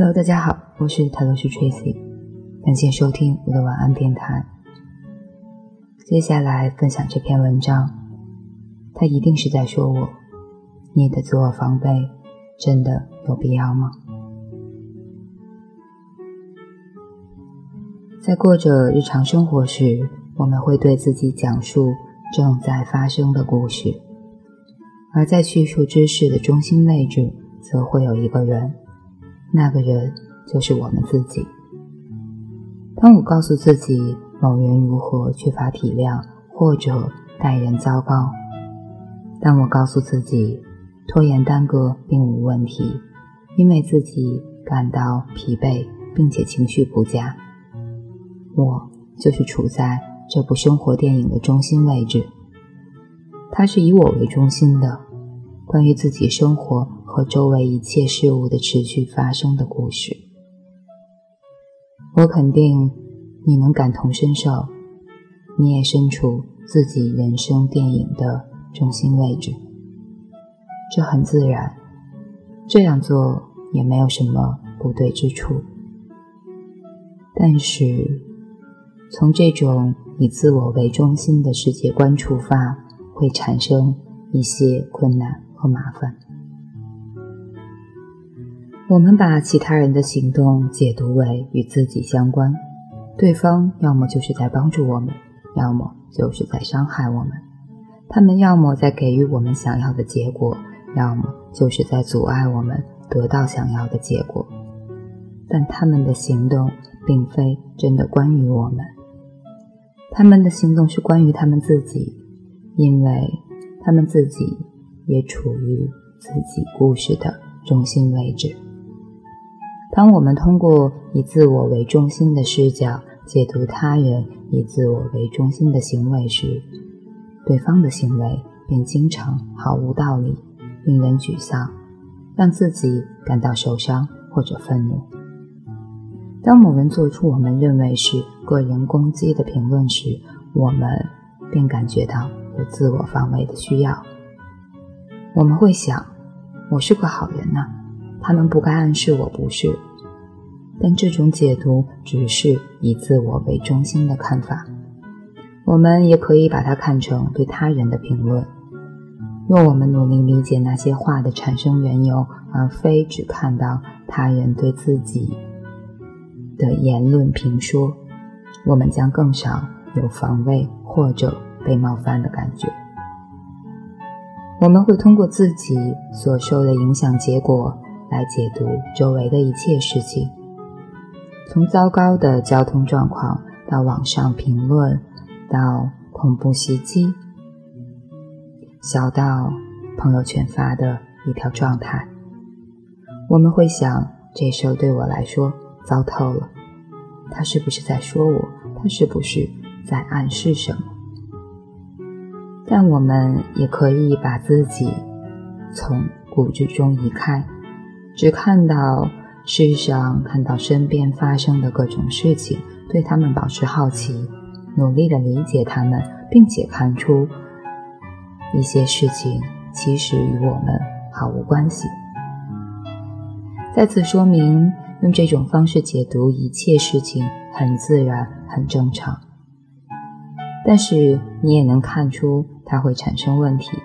Hello，大家好，我是塔罗斯 Tracy，感谢收听我的晚安电台。接下来分享这篇文章，他一定是在说我，你的自我防备真的有必要吗？在过着日常生活时，我们会对自己讲述正在发生的故事，而在叙述知识的中心位置，则会有一个人。那个人就是我们自己。当我告诉自己某人如何缺乏体谅，或者待人糟糕；当我告诉自己拖延耽搁并无问题，因为自己感到疲惫并且情绪不佳，我就是处在这部生活电影的中心位置。它是以我为中心的，关于自己生活。和周围一切事物的持续发生的故事，我肯定你能感同身受，你也身处自己人生电影的中心位置，这很自然，这样做也没有什么不对之处。但是，从这种以自我为中心的世界观出发，会产生一些困难和麻烦。我们把其他人的行动解读为与自己相关，对方要么就是在帮助我们，要么就是在伤害我们。他们要么在给予我们想要的结果，要么就是在阻碍我们得到想要的结果。但他们的行动并非真的关于我们，他们的行动是关于他们自己，因为他们自己也处于自己故事的中心位置。当我们通过以自我为中心的视角解读他人以自我为中心的行为时，对方的行为便经常毫无道理，令人沮丧，让自己感到受伤或者愤怒。当某人做出我们认为是个人攻击的评论时，我们便感觉到有自我防卫的需要。我们会想：我是个好人呢。他们不该暗示我不是，但这种解读只是以自我为中心的看法。我们也可以把它看成对他人的评论。若我们努力理解那些话的产生缘由，而非只看到他人对自己的言论评说，我们将更少有防卫或者被冒犯的感觉。我们会通过自己所受的影响结果。来解读周围的一切事情，从糟糕的交通状况到网上评论，到恐怖袭击，小到朋友圈发的一条状态，我们会想：这事儿对我来说糟透了。他是不是在说我？他是不是在暗示什么？但我们也可以把自己从骨子中移开。只看到世上，看到身边发生的各种事情，对他们保持好奇，努力的理解他们，并且看出一些事情其实与我们毫无关系。再次说明，用这种方式解读一切事情很自然、很正常。但是你也能看出它会产生问题，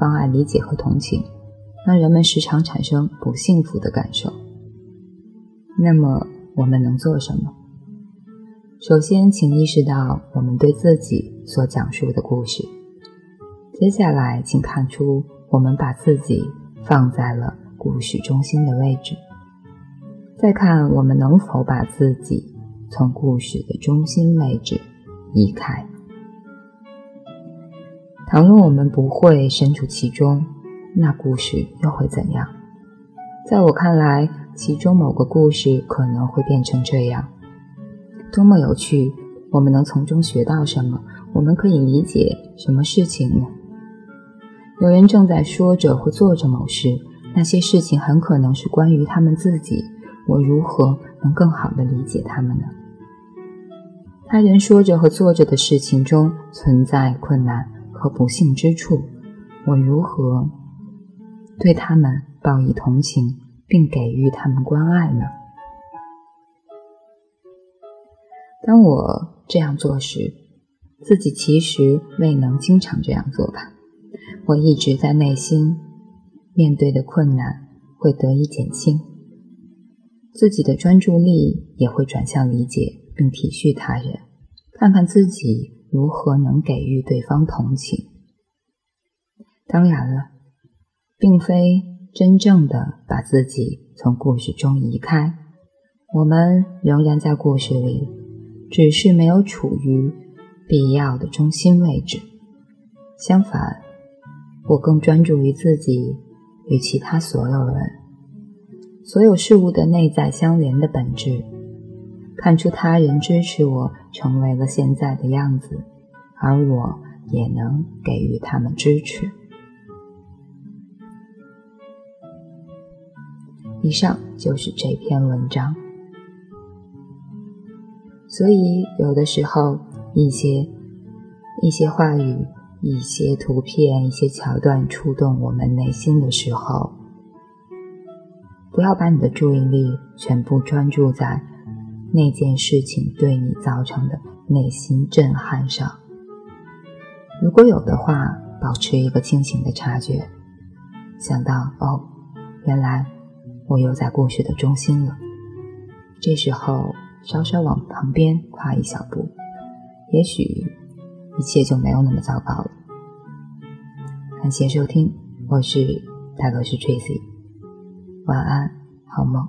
妨碍理解和同情。让人们时常产生不幸福的感受。那么，我们能做什么？首先，请意识到我们对自己所讲述的故事。接下来，请看出我们把自己放在了故事中心的位置。再看我们能否把自己从故事的中心位置移开。倘若我们不会身处其中，那故事又会怎样？在我看来，其中某个故事可能会变成这样：多么有趣！我们能从中学到什么？我们可以理解什么事情呢？有人正在说着或做着某事，那些事情很可能是关于他们自己。我如何能更好地理解他们呢？他人说着和做着的事情中存在困难和不幸之处，我如何？对他们报以同情，并给予他们关爱呢？当我这样做时，自己其实未能经常这样做吧。我一直在内心面对的困难会得以减轻，自己的专注力也会转向理解并体恤他人，看看自己如何能给予对方同情。当然了，并非真正的把自己从故事中移开，我们仍然在故事里。只是没有处于必要的中心位置。相反，我更专注于自己与其他所有人、所有事物的内在相连的本质，看出他人支持我成为了现在的样子，而我也能给予他们支持。以上就是这篇文章。所以，有的时候，一些一些话语、一些图片、一些桥段触动我们内心的时候，不要把你的注意力全部专注在那件事情对你造成的内心震撼上。如果有的话，保持一个清醒的察觉，想到哦，原来我又在故事的中心了。这时候。稍稍往旁边跨一小步，也许一切就没有那么糟糕了。感谢收听，我是大罗斯 Tracy，晚安，好梦。